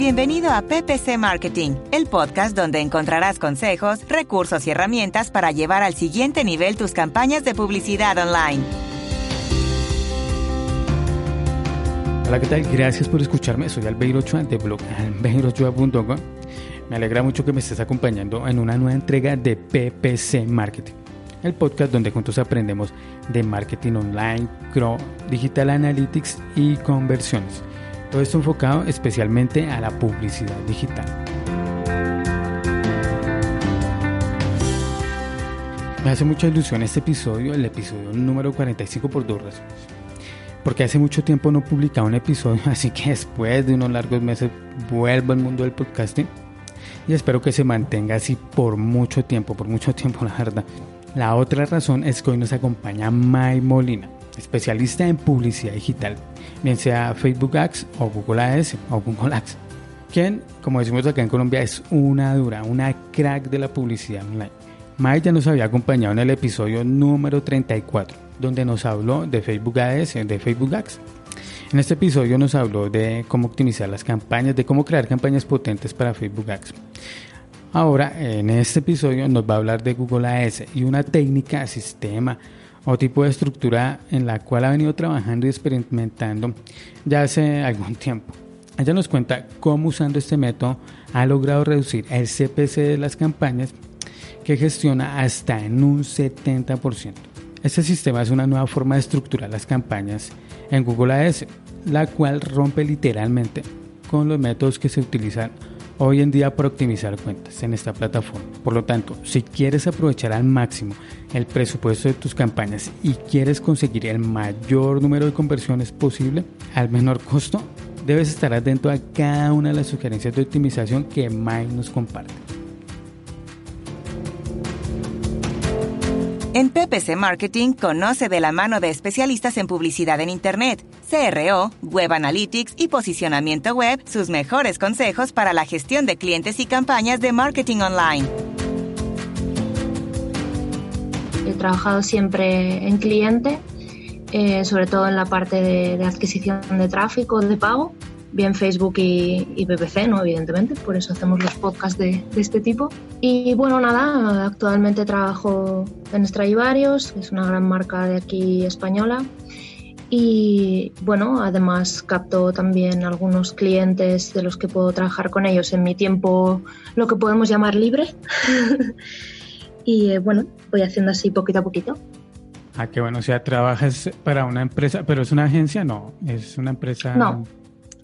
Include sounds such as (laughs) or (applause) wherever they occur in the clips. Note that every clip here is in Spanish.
Bienvenido a PPC Marketing, el podcast donde encontrarás consejos, recursos y herramientas para llevar al siguiente nivel tus campañas de publicidad online. Hola, ¿qué tal? Gracias por escucharme. Soy Albeiro Ochoa de blog albeirochoa.com. Me alegra mucho que me estés acompañando en una nueva entrega de PPC Marketing, el podcast donde juntos aprendemos de marketing online, CRO, digital analytics y conversiones. Todo esto enfocado especialmente a la publicidad digital. Me hace mucha ilusión este episodio, el episodio número 45 por dos razones. Porque hace mucho tiempo no publicaba un episodio, (laughs) así que después de unos largos meses vuelvo al mundo del podcasting y espero que se mantenga así por mucho tiempo, por mucho tiempo la verdad. La otra razón es que hoy nos acompaña Mai Molina, especialista en publicidad digital, bien sea Facebook Ads o Google Ads o Google Ads, quien, como decimos acá en Colombia, es una dura, una crack de la publicidad online. Mai ya nos había acompañado en el episodio número 34, donde nos habló de Facebook Ads, de Facebook Ads. En este episodio nos habló de cómo optimizar las campañas, de cómo crear campañas potentes para Facebook Ads. Ahora, en este episodio nos va a hablar de Google Ads y una técnica, sistema o tipo de estructura en la cual ha venido trabajando y experimentando ya hace (laughs) algún tiempo. Ella nos cuenta cómo usando este método ha logrado reducir el CPC de las campañas que gestiona hasta en un 70%. Este sistema es una nueva forma de estructurar las campañas en Google Ads, la cual rompe literalmente con los métodos que se utilizan hoy en día para optimizar cuentas en esta plataforma. Por lo tanto, si quieres aprovechar al máximo el presupuesto de tus campañas y quieres conseguir el mayor número de conversiones posible al menor costo, debes estar atento a cada una de las sugerencias de optimización que Mike nos comparte. En PPC Marketing conoce de la mano de especialistas en publicidad en Internet, CRO, Web Analytics y posicionamiento web sus mejores consejos para la gestión de clientes y campañas de marketing online. He trabajado siempre en cliente, eh, sobre todo en la parte de, de adquisición de tráfico, de pago bien Facebook y, y, PPC, ¿no? Evidentemente, por eso hacemos los podcasts de, de, este tipo. Y bueno, nada, actualmente trabajo en Stradivarius, que es una gran marca de aquí española. Y bueno, además capto también algunos clientes de los que puedo trabajar con ellos en mi tiempo, lo que podemos llamar libre. (laughs) y eh, bueno, voy haciendo así poquito a poquito. Ah, qué bueno, o sea, trabajas para una empresa, pero es una agencia, no, es una empresa. No,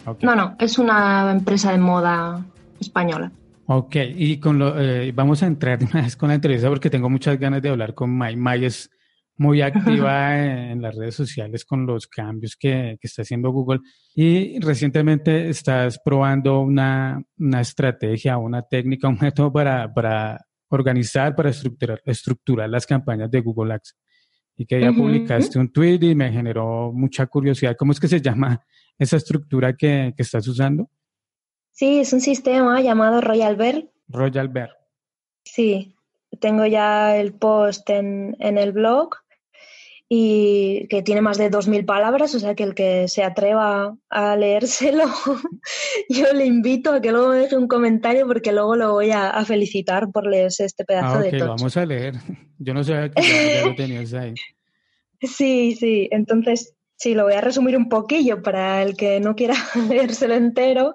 Okay. No, no, es una empresa de moda española. Ok, y con lo, eh, vamos a entrar (laughs) vez con la entrevista porque tengo muchas ganas de hablar con May. May es muy activa (laughs) en las redes sociales con los cambios que, que, está haciendo Google y recientemente estás probando una, una estrategia, una técnica, un método para, para organizar, para estructurar, estructurar las campañas de Google Ads. Y que ya uh -huh. publicaste un tweet y me generó mucha curiosidad. ¿Cómo es que se llama esa estructura que, que estás usando? Sí, es un sistema llamado Royal Bear. Royal Bear. Sí, tengo ya el post en, en el blog y que tiene más de 2.000 palabras, o sea que el que se atreva a leérselo, (laughs) yo le invito a que luego me deje un comentario porque luego lo voy a, a felicitar por leerse este pedazo ah, okay, de tocho. vamos a leer. (laughs) Yo no sabía que ya, ya lo tenías ahí. (laughs) Sí, sí, entonces sí, lo voy a resumir un poquillo para el que no quiera leérselo entero.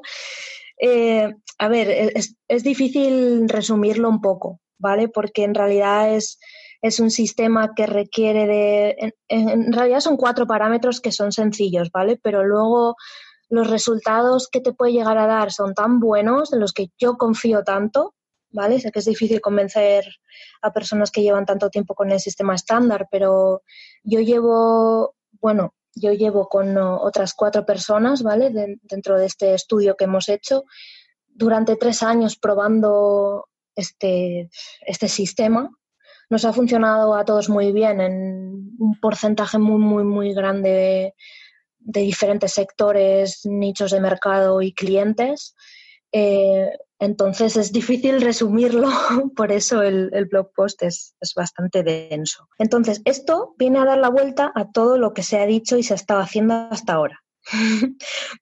Eh, a ver, es, es, difícil resumirlo un poco, ¿vale? Porque en realidad es, es un sistema que requiere de... En, realidad son cuatro parámetros que son sencillos, ¿vale? Pero luego los resultados que te puede llegar a dar son tan buenos, en los que yo confío tanto, ¿vale? Sé que es difícil convencer a personas que llevan tanto tiempo con el sistema estándar, pero yo llevo, bueno, yo llevo con otras cuatro personas, ¿vale? De, dentro de este estudio que hemos hecho, durante tres años probando este, este sistema. Nos ha funcionado a todos muy bien en un porcentaje muy, muy, muy grande de, diferentes sectores, nichos de mercado y clientes. Eh, entonces es difícil resumirlo, (laughs) por eso el, el blog post es, es, bastante denso. Entonces, esto viene a dar la vuelta a todo lo que se ha dicho y se ha estado haciendo hasta ahora. (laughs)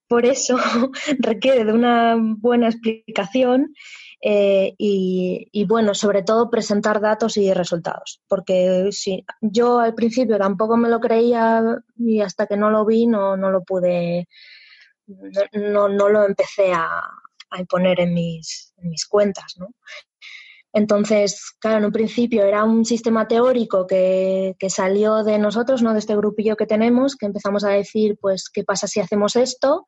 Por eso (laughs) requiere de una buena explicación eh, y, bueno, sobre todo presentar datos y resultados, porque si yo al principio tampoco me lo creía y hasta que no lo vi no, no lo pude, no, no lo empecé a, a imponer en mis, mis cuentas, ¿no? Entonces, claro, en un principio era un sistema teórico que, que, salió de nosotros, ¿no? de este grupillo que tenemos, que empezamos a decir, pues, ¿qué pasa si hacemos esto?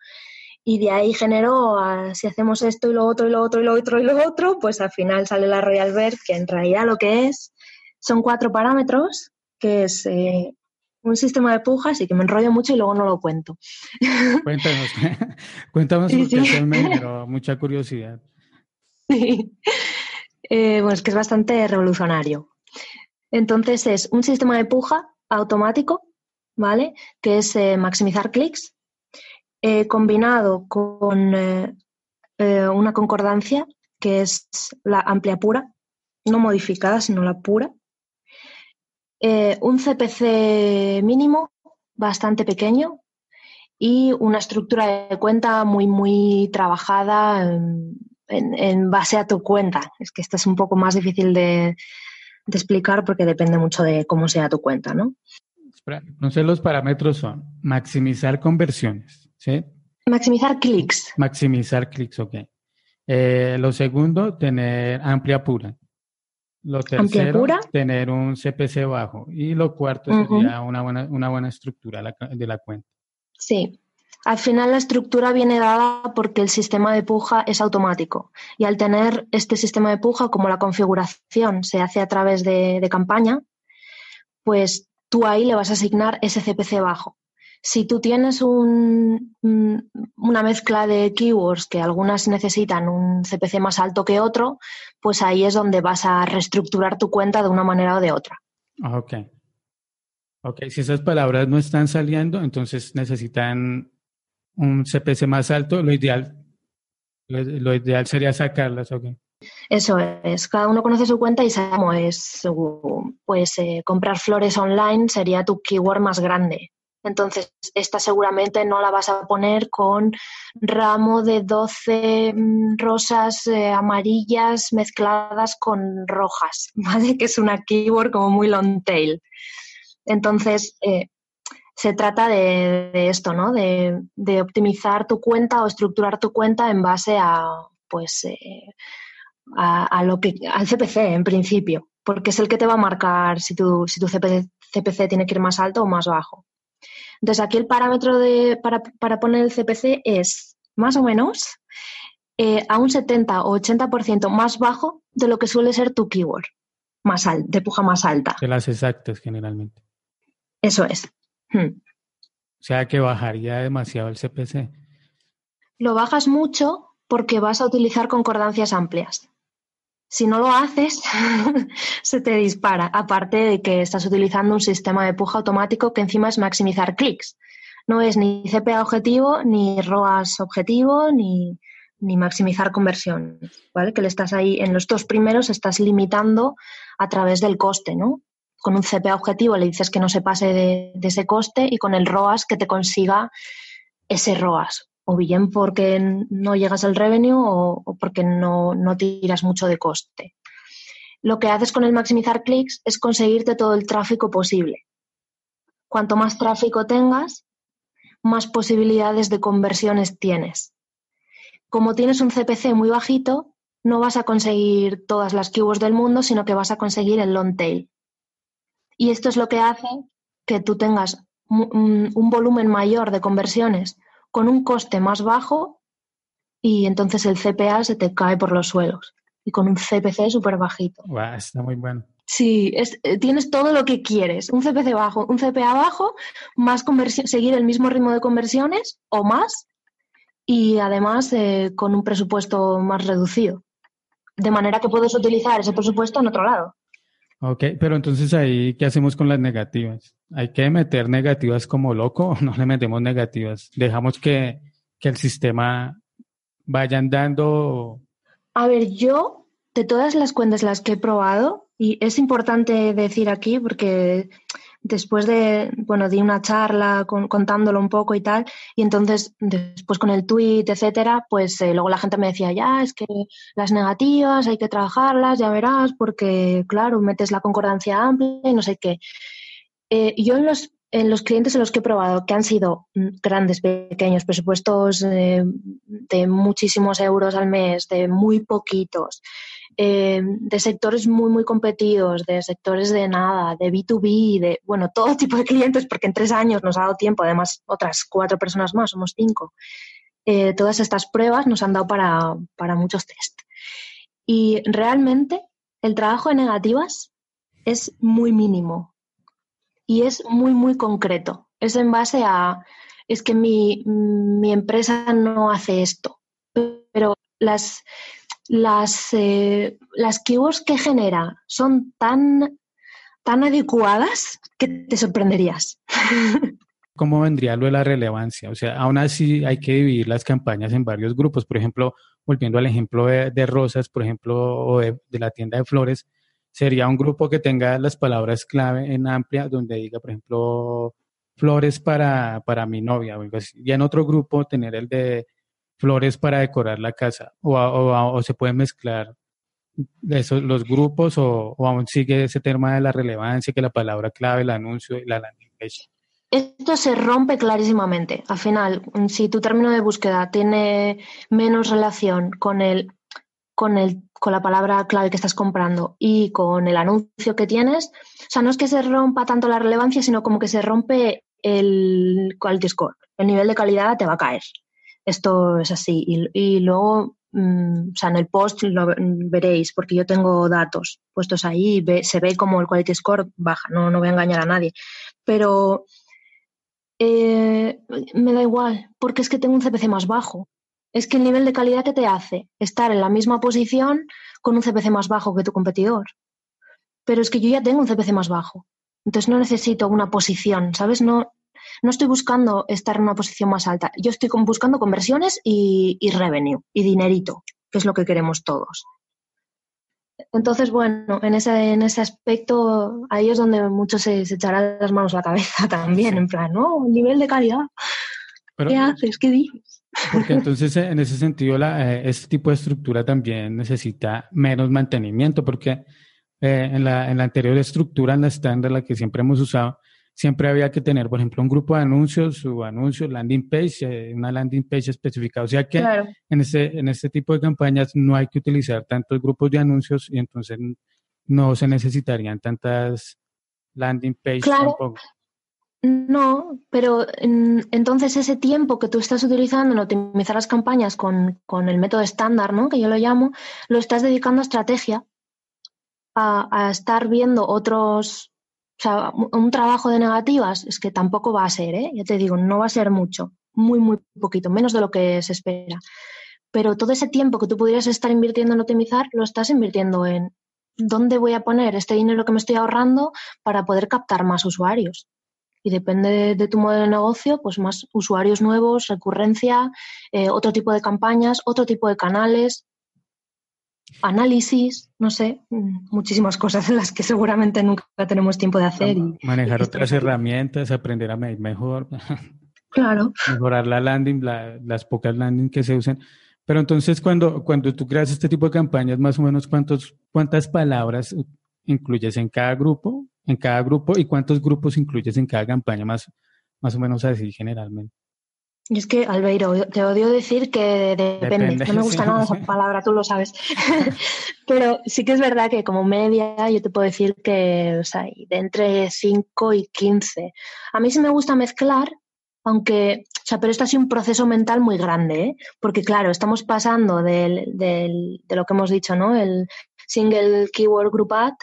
Y de ahí generó, si hacemos esto y lo otro y lo otro y lo otro y lo otro, pues al final sale la Royal Bird, que en realidad lo que es son cuatro parámetros, que es eh, un sistema de pujas y que me enrollo mucho y luego no lo cuento. (laughs) Cuéntanos, (laughs) cuéntanos porque pero (laughs) mucha curiosidad. Sí. Eh, bueno, es que es bastante revolucionario. Entonces es un sistema de puja automático, ¿vale? Que es eh, maximizar clics, eh, combinado con una concordancia, que es la amplia pura, no modificada, sino la pura. un CPC mínimo, bastante pequeño, y una estructura de cuenta muy, muy trabajada en, base a tu cuenta. Es que esta es un poco más difícil de, explicar porque depende mucho de cómo sea tu cuenta, ¿no? Entonces los parámetros son maximizar conversiones, ¿sí? Maximizar clics. Maximizar clics, ok. Eh, lo segundo, tener amplia pura. Lo tercero, tener un CPC bajo. Y lo cuarto sería una buena, una buena estructura de la cuenta. Sí, al final la estructura viene dada porque el sistema de puja es automático y al tener este sistema de puja, como la configuración se hace a través de, campaña, pues tú ahí le vas a asignar ese CPC bajo. Si tú tienes un, una mezcla de keywords que algunas necesitan un CPC más alto que otro, pues ahí es donde vas a reestructurar tu cuenta de una manera o de otra. Ah, ok. Ok, si esas palabras no están saliendo, entonces necesitan un CPC más alto, lo ideal, lo, ideal sería sacarlas, ¿ok? Eso es, cada uno conoce su cuenta y sabe cómo es, pues eh, comprar flores online sería tu keyword más grande. Entonces, esta seguramente no la vas a poner con ramo de 12 mm, rosas eh, amarillas mezcladas con rojas, (laughs) ¿vale? Que es una keyword como muy long tail. Entonces, eh, se trata de, esto, ¿no? De, optimizar tu cuenta o estructurar tu cuenta en base a, pues, eh, al CPC en principio, porque es el que te va a marcar si tu, si tu CPC, tiene que ir más alto o más bajo. Entonces, aquí el parámetro de, para, poner el CPC es más o menos eh, a un 70 o 80% más bajo de lo que suele ser tu keyword, más al, de puja más alta. De las exactas generalmente. Eso es. Hmm. O sea que bajaría demasiado el CPC. Lo bajas mucho porque vas a utilizar concordancias amplias. Si no lo haces, (laughs) se te dispara, aparte de que estás utilizando un sistema de puja automático que encima es maximizar clics. No es ni CPA objetivo, ni ROAS objetivo, ni, ni maximizar conversión, ¿vale? Que le estás ahí, en los dos primeros estás limitando a través del coste, ¿no? con un CPA objetivo le dices que no se pase de, ese coste y con el ROAS que te consiga ese ROAS. O bien porque no llegas al revenue o, porque no, no tiras mucho de coste. Lo que haces con el maximizar clics es conseguirte todo el tráfico posible. Cuanto más tráfico tengas, más posibilidades de conversiones tienes. Como tienes un CPC muy bajito, no vas a conseguir todas las cubos del mundo, sino que vas a conseguir el long tail. Y esto es lo que hace que tú tengas un, volumen mayor de conversiones con un coste más bajo y entonces el CPA se te cae por los suelos y con un CPC súper bajito. está muy bueno. Sí, eh, tienes todo lo que quieres. Un CPC bajo, un CPA bajo, más seguir el mismo ritmo de conversiones o más y además eh, con un presupuesto más reducido. De manera que puedes utilizar ese presupuesto en otro lado. Ok, pero entonces ahí, ¿qué hacemos con las negativas? ¿Hay que meter negativas como loco o (laughs) no le metemos negativas? ¿Dejamos que, el sistema vaya andando? A ver, yo, de todas las cuentas las que he probado, y es importante decir aquí porque después de, bueno, di una charla contándolo un poco y tal, y entonces después con el tweet, etcétera, pues eh, luego la gente me decía, ya, es que las negativas hay que trabajarlas, ya verás, porque claro, metes la concordancia amplia y no sé qué. Eh, yo en los, en los clientes en los que he probado, que han sido grandes, pequeños, presupuestos eh, de muchísimos euros al mes, de muy poquitos, eh, de sectores muy, muy competidos, de sectores de nada, de B2B, de, bueno, (laughs) todo tipo de clientes, porque en tres años nos ha dado tiempo, además otras cuatro personas más, somos cinco. todas estas pruebas nos han dado para, para muchos test. Y realmente el trabajo de negativas es muy mínimo y es muy, muy concreto. Es en base a, es que mi, empresa no hace esto, pero las, las, eh, las keywords que genera son tan, tan adecuadas que te sorprenderías. (laughs) ¿Cómo vendría lo de la relevancia? O sea, aún así hay que dividir las campañas en varios grupos. Por ejemplo, volviendo al ejemplo de, rosas, por ejemplo, o de, la tienda de flores, sería un grupo que tenga las palabras clave en amplia, donde diga, por ejemplo, flores para, para mi novia. Y en otro grupo tener el de flores para decorar la casa. O, se puede mezclar esos, los grupos o, aún sigue ese tema de la relevancia, que la palabra clave, el anuncio y la landing. Esto se rompe clarísimamente. Al final, si tu término de búsqueda tiene menos relación con el con, el, con la palabra clave que estás comprando y con el anuncio que tienes, o sea, no es que se rompa tanto la relevancia, sino como que se rompe el quality score. El nivel de calidad te va a caer. Esto es así. Y, luego, mm, o sea, en el post lo veréis, porque yo tengo datos puestos ahí y se ve como el quality score baja. No, no voy a engañar a nadie. Pero eh, me da igual, porque es que tengo un CPC más bajo es que el nivel de calidad que te hace estar en la misma posición con un CPC más bajo que tu competidor. Pero es que yo ya tengo un CPC más bajo. Entonces no necesito una posición, ¿sabes? No, no estoy buscando estar en una posición más alta. Yo estoy buscando conversiones y, revenue y dinerito, que es lo que queremos todos. Entonces, bueno, en ese, en ese aspecto, ahí es donde muchos se, echarán las manos a la cabeza (laughs) también, en plan, ¿no? Nivel de calidad. ¿Qué haces? ¿Qué dices? Porque (laughs) entonces en ese sentido la, eh, este tipo de estructura también necesita menos mantenimiento porque eh, en, la, en la anterior estructura, en la estándar, la que siempre hemos usado, siempre había que tener, por ejemplo, un grupo de anuncios, su anuncio, landing page, eh, una landing page especificada. O sea que en, este, en este tipo de campañas no hay que utilizar tantos grupos de anuncios y entonces no se necesitarían tantas landing pages tampoco. No, pero entonces ese tiempo que tú estás utilizando en optimizar las campañas con, el método estándar, ¿no? que yo lo llamo, lo estás dedicando a estrategia, a, estar viendo otros, o sea, un trabajo de negativas, es que tampoco va a ser, ¿eh? ya te digo, no va a ser mucho, muy, muy poquito, menos de lo que se espera. Pero todo ese tiempo que tú pudieras estar invirtiendo en optimizar, lo estás invirtiendo en dónde voy a poner este dinero que me estoy ahorrando para poder captar más usuarios y depende de, tu modelo de negocio, pues más usuarios nuevos, recurrencia, eh, otro tipo de campañas, otro tipo de canales, análisis, no sé, mm, muchísimas cosas en las que seguramente nunca tenemos tiempo de hacer. Y, Manejar otras herramientas, aprender a medir mejor. (laughs) Claro. Mejorar la landing, las pocas landing que se usen. Pero entonces, cuando, cuando tú creas este tipo de campañas, más o menos, ¿cuántos, ¿cuántas palabras incluyes en cada grupo? en cada grupo y cuántos grupos incluyes en cada campaña, más, más o menos así generalmente. Y es que, Albeiro, te odio decir que depende. No me gusta nada (laughs) esa palabra, tú lo sabes. (laughs) Pero sí que es verdad que como media yo te puedo decir que o sea, de entre 5 y 15. A mí sí me gusta mezclar, aunque, o sea, pero esto ha sido un proceso mental muy grande, ¿eh? porque claro, estamos pasando del, del, de lo que hemos dicho, ¿no? El single keyword group ad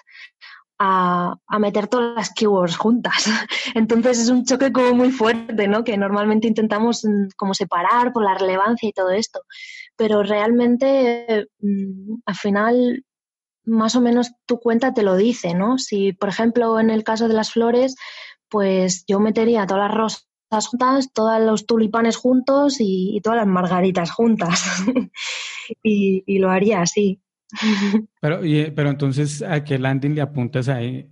a, meter todas las keywords juntas. (laughs) Entonces es un choque como muy fuerte, ¿no? Que normalmente intentamos mm, como separar por la relevancia y todo esto. Pero realmente mm, al final más o menos tu cuenta te lo dice, ¿no? Si, por ejemplo, en el caso de las flores, pues yo metería todas las rosas juntas, todos los tulipanes juntos y, todas las margaritas juntas. (laughs) y, lo haría así. (laughs) Pero, pero entonces, ¿a qué landing le apuntas ahí?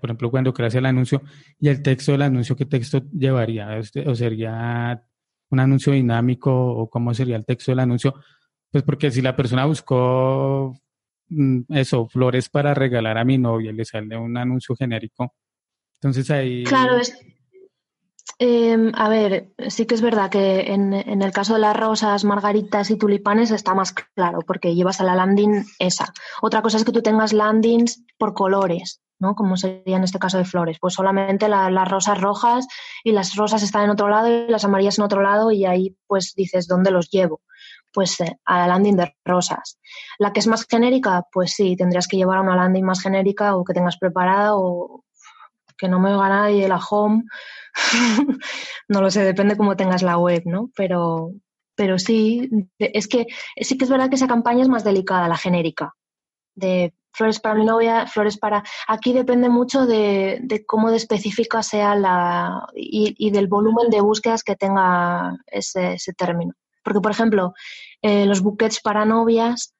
por ejemplo, cuando creas el anuncio y el texto del anuncio, ¿qué texto llevaría? Este, ¿O sería un anuncio dinámico o cómo sería el texto del anuncio? Pues porque si la persona buscó mm, eso, flores para regalar a mi novia y le sale un anuncio genérico, entonces ahí... Claro, es, Em, a ver, sí que es verdad que en, el caso de las rosas, margaritas y tulipanes está más claro, porque llevas a la landing esa. Otra cosa es que tú tengas landings por colores, ¿no? Como sería en este caso de flores. Pues solamente las rosas rojas y las rosas están en otro lado y las amarillas en otro lado y ahí pues dices, ¿dónde los llevo? Pues eh, a la landing de rosas. La que es más genérica, pues sí, tendrías que llevar a una landing más genérica o que tengas preparada o que no me oiga nadie la home (laughs) no lo sé, depende cómo tengas la web, ¿no? Pero, pero sí, es que sí que es verdad que esa campaña es más delicada, la genérica. De flores para mi novia, flores para. Aquí depende mucho de, cómo de específica sea la. Y, del volumen de búsquedas que tenga ese, término. Porque, por ejemplo, eh, los buquets para novias,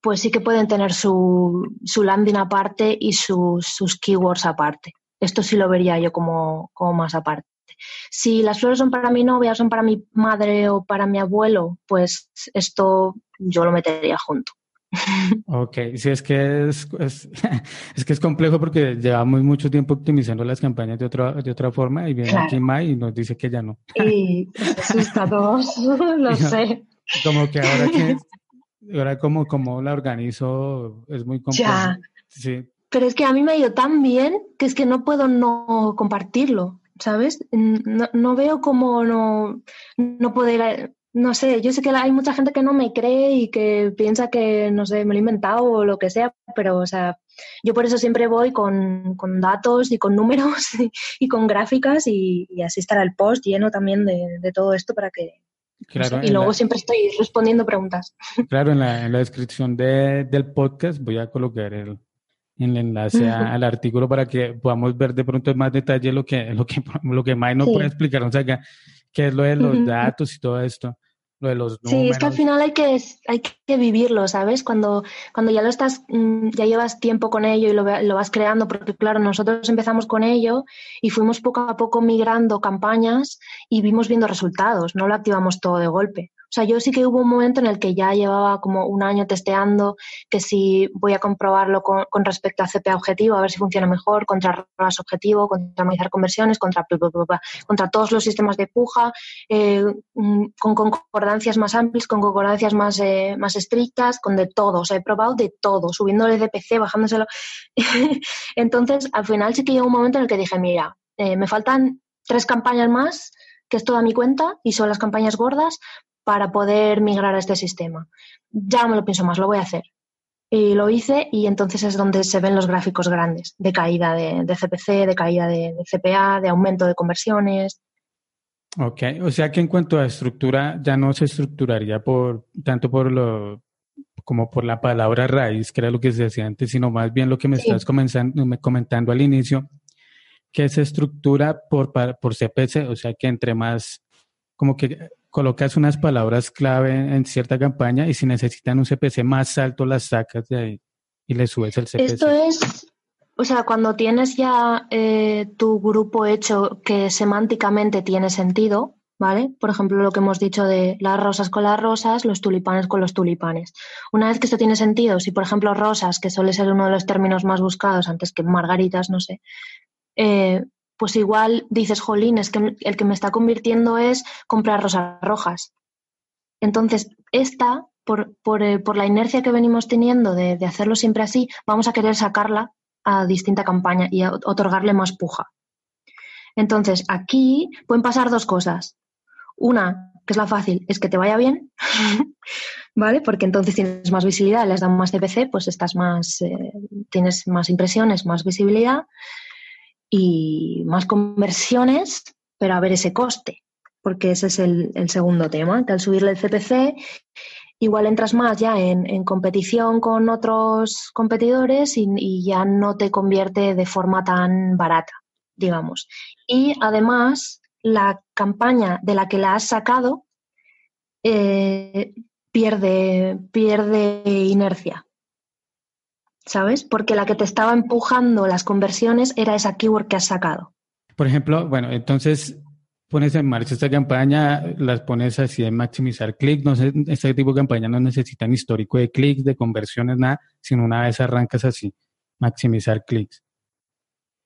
pues sí que pueden tener su, su landing aparte y sus, sus keywords aparte. Esto sí lo vería yo como, más aparte. Si las flores son para mi novia, son para mi madre o para mi abuelo, pues esto yo lo metería junto. (laughs) Ok, sí, es que es, (laughs) es, que es complejo porque llevamos mucho tiempo optimizando las campañas de otra, de otra forma y viene aquí Mai y nos dice que ya no. Y asusta a todos, lo sé. Como que ahora que (laughs) ahora como, como la organizo es muy complejo. Ya. Sí, pero es que a mí me ha ido tan bien que es que no puedo no compartirlo, ¿sabes? No, veo cómo no, no poder, no sé, yo sé que hay mucha gente que no me cree y que piensa que, no sé, me lo he inventado o lo que sea, pero, o sea, yo por eso siempre voy con, datos y con números (laughs) y, con gráficas y, así estará el post lleno también de, todo esto para que... Claro, y luego siempre estoy respondiendo preguntas. Claro, en la, en la descripción del podcast voy a colocar el, en el enlace al artículo para que podamos ver de pronto en más detalle lo que, lo que, (laughs) lo que May no puede explicarnos acá, qué es lo de los datos y todo esto. Lo de los números. Sí, es que al final hay que, hay que vivirlo, ¿sabes? Cuando, cuando ya lo estás, mm, ya llevas tiempo con ello y lo, lo vas creando, porque claro, nosotros empezamos con ello y fuimos poco a poco migrando campañas y vimos viendo resultados, no lo activamos todo de golpe. Sea, yo sí que hubo un momento en el que ya llevaba como un año testeando que si voy a comprobarlo con, respecto a CPA objetivo, a ver si funciona mejor, contra RAS objetivo, contra analizar conversiones, contra, contra todos los sistemas de puja, eh, mm, con concordancias más amplias, con concordancias más, eh, más estrictas, con de todo. O sea, he probado de todo, subiéndole DPC, bajándoselo. (laughs) Entonces, al final sí que llegó un momento en el que dije, mira, eh, me faltan tres campañas más que es toda mi cuenta y son las campañas gordas, para poder migrar a este sistema. Ya me lo pienso más, lo voy a hacer. Y lo hice y entonces es donde se ven los gráficos grandes de caída de, CPC, de caída de, CPA, de aumento de conversiones. Ok, o sea que en cuanto a estructura ya no se estructuraría por tanto por lo como por la palabra raíz, que era lo que se decía antes, sino más bien lo que me estás comentando al inicio, que se estructura por, por CPC, o sea que entre más, como que colocas unas palabras clave en cierta campaña y si necesitan un CPC más alto las sacas de ahí y le subes el CPC. Esto es, o sea, cuando tienes ya eh, tu grupo hecho que semánticamente tiene sentido, ¿vale? Por ejemplo, lo que hemos dicho de las rosas con las rosas, los tulipanes con los tulipanes. Una vez que esto tiene sentido, si por ejemplo rosas, que suele ser uno de los términos más buscados antes que margaritas, no sé, eh, pues igual dices, jolín, es que el que me está convirtiendo es comprar rosas rojas. Entonces, esta, por, eh, por, la inercia que venimos teniendo de, hacerlo siempre así, vamos a querer sacarla a distinta campaña y otorgarle más puja. Entonces, aquí pueden pasar dos cosas. Una, que es la fácil, es que te vaya bien, (laughs) ¿vale? Porque entonces tienes más visibilidad, les dan más CPC, pues estás más, eh, tienes más impresiones, más visibilidad y más conversiones, pero a ver ese coste, porque ese es el, segundo tema, que al subirle el CPC igual entras más ya en, competición con otros competidores y, ya no te convierte de forma tan barata, digamos. Y además, la campaña de la que la has sacado eh, pierde, pierde inercia. ¿Sabes? Porque la que te estaba empujando las conversiones era esa keyword que has sacado. Por ejemplo, bueno, entonces pones en marcha esta campaña, las pones así en maximizar clics, no sé, este tipo de campaña no necesitan histórico de clics, de conversiones, nada, sino una vez arrancas así, maximizar clics.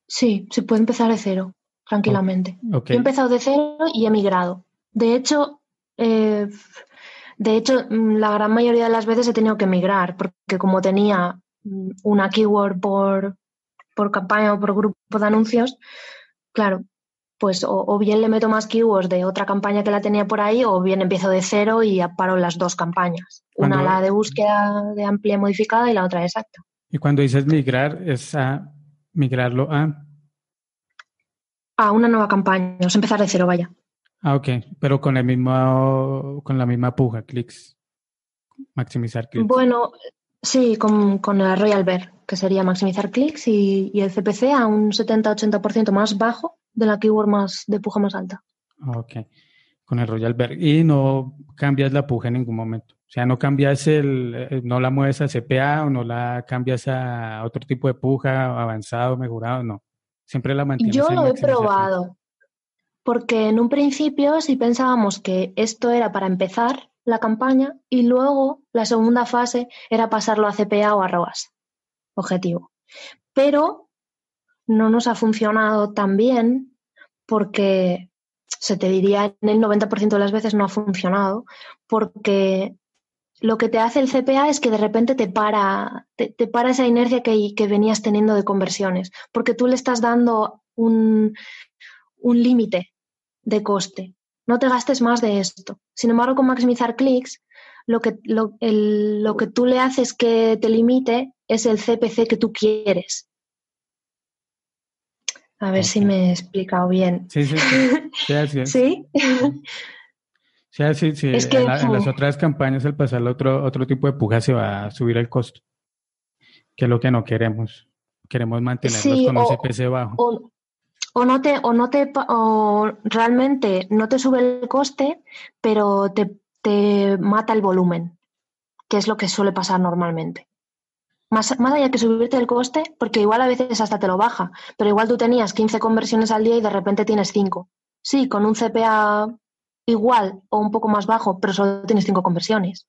Sí, se puede empezar de cero, tranquilamente. Yo he empezado de cero y he migrado. De hecho, eh, de hecho, mm, la gran mayoría de las veces he tenido que migrar, porque como tenía una keyword por, por campaña o por grupo de anuncios, claro, pues o, bien le meto más keywords de otra campaña que la tenía por ahí, o bien empiezo de cero y paro las dos campañas. Una la de búsqueda de amplia modificada y la otra exacta. Y cuando dices migrar, es a migrarlo a... A una nueva campaña, o sea, empezar de cero, vaya. Ah, ok, pero con el mismo, con la misma puja, clics, maximizar clics. Bueno, sí, con, con el Royal Bear, que sería maximizar clics y, y el CPC a un 70-80% más bajo de la keyword más de puja más alta. Ok, con el Royal Berg. Y no cambias la puja en ningún momento. O sea, no cambias el, eh, no la mueves a CPA o no la cambias a otro tipo de puja, avanzado, mejorado, no. Siempre la mantienes. Yo lo he probado. Porque en un principio sí pensábamos que esto era para empezar la campaña y luego la segunda fase era pasarlo a CPA o a ROAS. Objetivo. Pero no nos ha funcionado tan bien porque se te diría en el 90% de las veces no ha funcionado porque lo que te hace el CPA es que de repente te para, te, para esa inercia que, que, venías teniendo de conversiones, porque tú le estás dando un, un límite de coste. No te gastes más de esto. Sin embargo, con maximizar clics, lo que, lo, lo que tú le haces que te limite es el CPC que tú quieres. A ver si me he explicado bien. Sí, sí, sí. ¿Sí? (laughs) Sí, sí, Es que, en, las otras campañas, al pasar otro, otro tipo de puja, se va a subir el costo, que es lo que no queremos. Queremos mantenerlos con un CPC bajo. O, no te, o no te, o realmente no te sube el coste, pero te, te mata el volumen, que es lo que suele pasar normalmente. Más, más allá que subirte el coste, porque igual a veces hasta te lo baja, pero igual tú tenías 15 conversiones al día y de repente tienes 5. Sí, con un CPA igual o un poco más bajo, pero solo tienes 5 conversiones.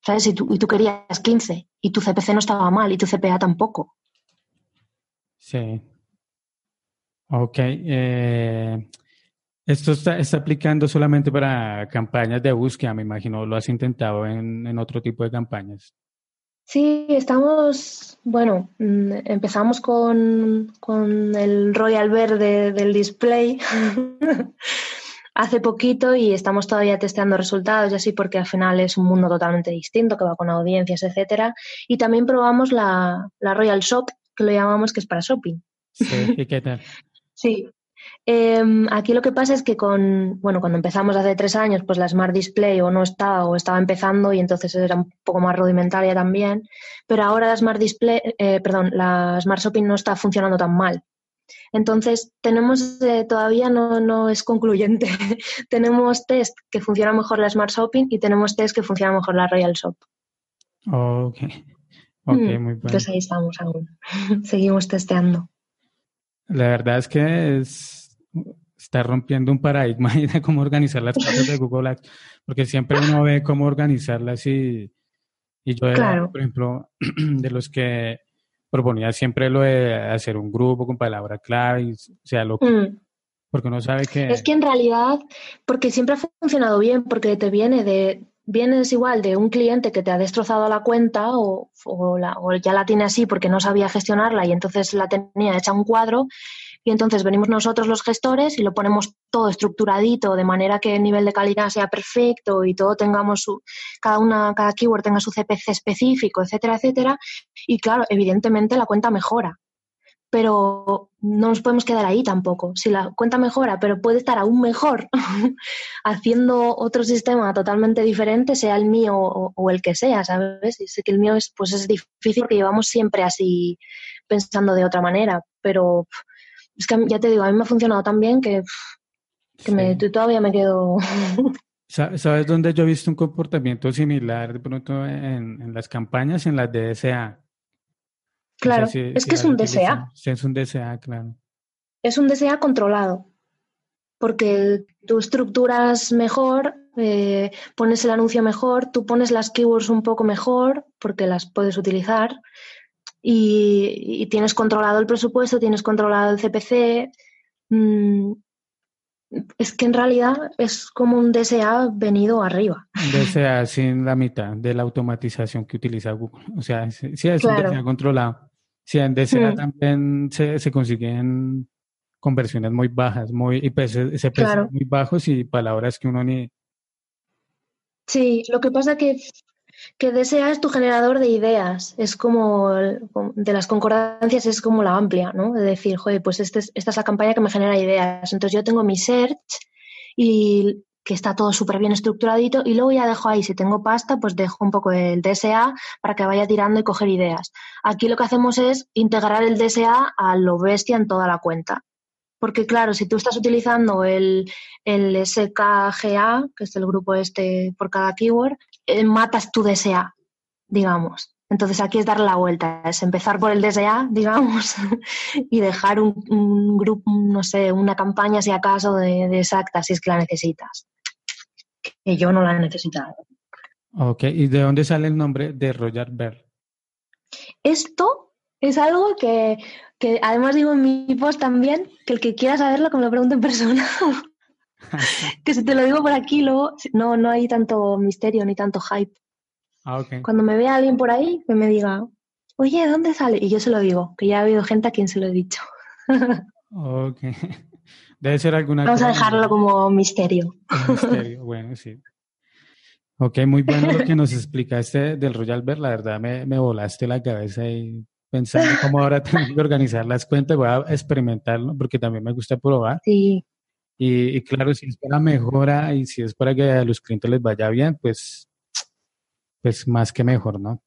¿Sabes? Y tú, y tú querías 15 y tu CPC no estaba mal y tu CPA tampoco. Sí. Ok. Eh, esto está, está, aplicando solamente para campañas de búsqueda, me imagino. ¿Lo has intentado en, en otro tipo de campañas? Sí, estamos, bueno, mm, empezamos con, el Royal Verde del display (laughs) hace poquito y estamos todavía testeando resultados y así porque al final es un mundo totalmente distinto que va con audiencias, etcétera. Y también probamos la, la Royal Shop, que lo llamamos que es para shopping. Sí, ¿y qué tal? (laughs) sí, Em, aquí lo que pasa es que con, bueno, cuando empezamos hace tres años, pues la Smart Display o no estaba o estaba empezando y entonces era un poco más rudimentaria también, pero ahora la Smart Display, eh, perdón, la Smart Shopping no está funcionando tan mal. Entonces, tenemos, eh, todavía no, no, es concluyente. (laughs) tenemos test que funciona mejor la Smart Shopping y tenemos test que funciona mejor la Royal Shop. ok. Ok, mm, muy bien. Entonces ahí estamos aún. (laughs) Seguimos testeando. La verdad es que es, está rompiendo un paradigma (laughs) de cómo organizar las cosas de Google Ads, porque siempre uno ve cómo organizarlas y, y yo, era, por ejemplo, (clears throat) de los que proponía siempre lo de hacer un grupo con palabra clave, o sea, lo mm. porque uno sabe que... Es que en realidad, porque siempre ha funcionado bien, porque te viene de, vienes igual de un cliente que te ha destrozado la cuenta o, o, ya la tiene así porque no sabía gestionarla y entonces la tenía hecha un cuadro y entonces venimos nosotros los gestores y lo ponemos todo estructuradito de manera que el nivel de calidad sea perfecto y todo tengamos su, cada una, cada keyword tenga su CPC específico, etcétera, etcétera. Y claro, evidentemente la cuenta mejora pero no nos podemos quedar ahí tampoco. Si la cuenta mejora, pero puede estar aún mejor (laughs) haciendo otro sistema totalmente diferente, sea el mío o, el que sea, ¿sabes? Y sé que el mío es, pues es difícil que llevamos siempre así pensando de otra manera, pero es que ya te digo, a mí me ha funcionado tan bien que, que me, todavía me quedo... (laughs) ¿Sabes dónde yo he visto un comportamiento similar de pronto en, en las campañas, en las DSA? Claro, es que es un DSA. Es un DSA, claro. Es un DSA controlado, porque tú estructuras mejor, eh, pones el anuncio mejor, tú pones las keywords un poco mejor, porque las puedes utilizar, y, tienes controlado el presupuesto, tienes controlado el CPC. Mm, es que en realidad es como un DSA venido arriba. Un DSA sin la mitad de la automatización que utiliza Google. O sea, sí, es un DSA controlado. Sí, en DSA mm. también se, se, consiguen conversiones muy bajas, muy, y pues, se muy bajos y palabras que uno ni... Sí, lo que pasa que que DSA es tu generador de ideas, es como de las concordancias es como la amplia, ¿no? De decir, joder, pues este esta es la campaña que me genera ideas. Entonces yo tengo mi search y que está todo súper bien estructuradito y luego ya dejo ahí, si tengo pasta, pues dejo un poco el DSA para que vaya tirando y coger ideas. Aquí lo que hacemos es integrar el DSA a lo bestia en toda la cuenta. Porque claro, si tú estás utilizando el, el SKGA, que es el grupo este por cada keyword, eh, matas tu DSA, digamos. Entonces aquí es dar la vuelta, es empezar por el DSA, (laughs) digamos, y dejar un, grupo, no sé, una campaña si acaso de, de, exacta, si es que la necesitas. Que yo no la he necesitado. Ok, ¿y de dónde sale el nombre de Roger Bell? Esto es algo que, que, además digo en mi post también, que el que quiera saberlo que me lo pregunte en persona. (laughs) que si te lo digo por aquí, luego no, no hay tanto misterio ni tanto hype. Ah, Cuando me vea alguien por ahí, que me diga, oye, ¿dónde sale? Y yo se lo digo, que ya ha habido gente a quien se lo he dicho. (laughs) ok. (laughs) Debe ser alguna Vamos a dejarlo como misterio. misterio, bueno, sí. Ok, muy bueno lo que nos explicaste del Royal Bear. La verdad me, me volaste la cabeza y pensando cómo ahora tengo que organizar las cuentas. Voy a experimentarlo porque también me gusta probar. Sí. Y, claro, si es para mejora y si es para que a los clientes les vaya bien, pues, pues más que mejor, ¿no?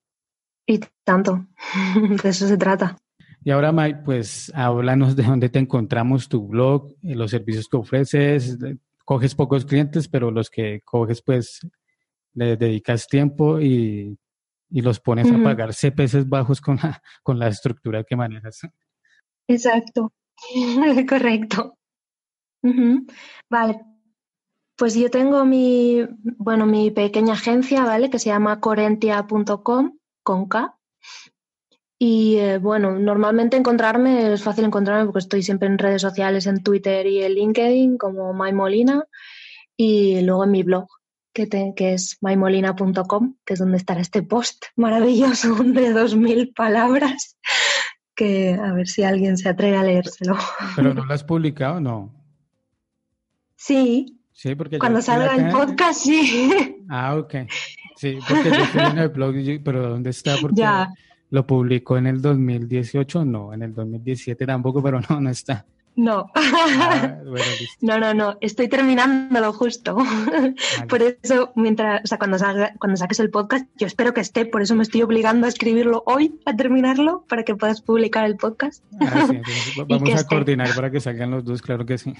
Y tanto, (laughs) de eso se trata. Y ahora, Mike, pues háblanos de dónde te encontramos, tu blog, eh, los servicios que ofreces. Coges pocos clientes, pero los que coges, pues le dedicas tiempo y, y los pones a pagar CPCs bajos con la, con la estructura que manejas. Exacto, (laughs) correcto. Vale. Pues yo tengo mi, bueno, mi pequeña agencia, ¿vale? Que se llama corentia.com, con K. Y eh, bueno, normalmente encontrarme es fácil encontrarme porque estoy siempre en redes sociales, en Twitter y en LinkedIn como Molina y luego en mi blog que, que es maimolina.com, que es donde estará este post maravilloso (laughs) de 2.000 palabras, que a ver si alguien se atreve a leérselo. ¿Pero no lo has publicado? No. Sí. Sí, porque Cuando salga el podcast, sí. Ah, ok. Sí, porque yo estoy en el blog, pero ¿dónde está? (laughs) Porque lo publicó en el 2018, no, en el 2017 tampoco, pero no, no está. No. Ah, (laughs) no, no, no. Estoy terminándolo justo. Por eso, mientras, o sea, cuando, cuando saques el podcast, yo espero que esté, por eso me estoy obligando a escribirlo hoy, a terminarlo, para que puedas publicar el podcast. Ah, (laughs) vamos a coordinar para que salgan los dos, claro que sí.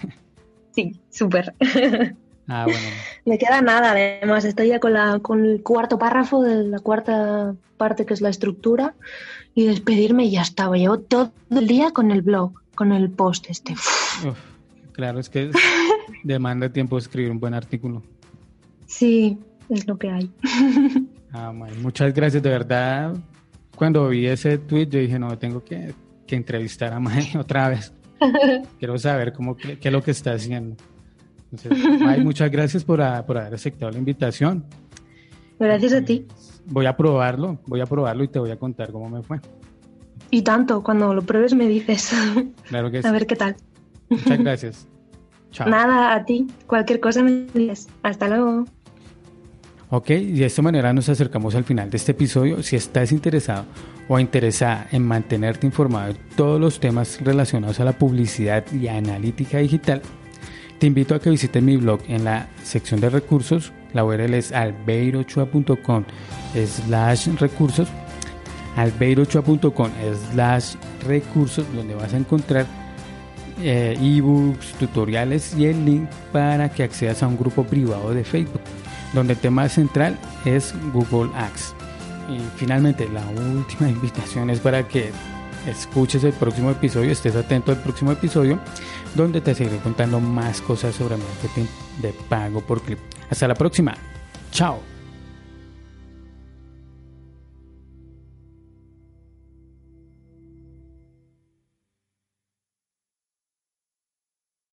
Sí, súper. (laughs) Ah, bueno. (laughs) Me queda nada, además, estoy ya con, la, con el cuarto párrafo de la cuarta parte que es la estructura y despedirme y ya estaba. Llevo todo el día con el blog, con el post este. claro, es que (laughs) demanda tiempo escribir un buen artículo. Sí, es lo que hay. (laughs) Ah, muchas gracias, de verdad. Cuando vi ese tweet yo dije, no, tengo que, que entrevistar a May otra vez. Quiero saber cómo, qué, es lo que está haciendo. Muchas gracias por, por, haber aceptado la invitación. Gracias a ti. Voy a probarlo, voy a probarlo y te voy a contar cómo me fue. Y tanto, cuando lo pruebes me dices. Claro que (laughs) sí. A ver qué tal. Muchas gracias. Chao. Nada, a ti. Cualquier cosa me dices. Hasta luego. Ok, y de esta manera nos acercamos al final de este episodio. Si estás interesado o interesada en mantenerte informado de todos los temas relacionados a la publicidad y analítica digital, te invito a que visites mi blog en la sección de recursos. La URL es albeirochua.com slash recursos albeirochua.com slash recursos donde vas a encontrar eh, ebooks, tutoriales y el link para que accedas a un grupo privado de Facebook donde el tema central es Google Ads. Y finalmente, la última (laughs) invitación es para que escuches el próximo episodio, estés atento al próximo episodio, donde te seguiré contando más cosas sobre marketing de pago por clip. Hasta la próxima. Chao.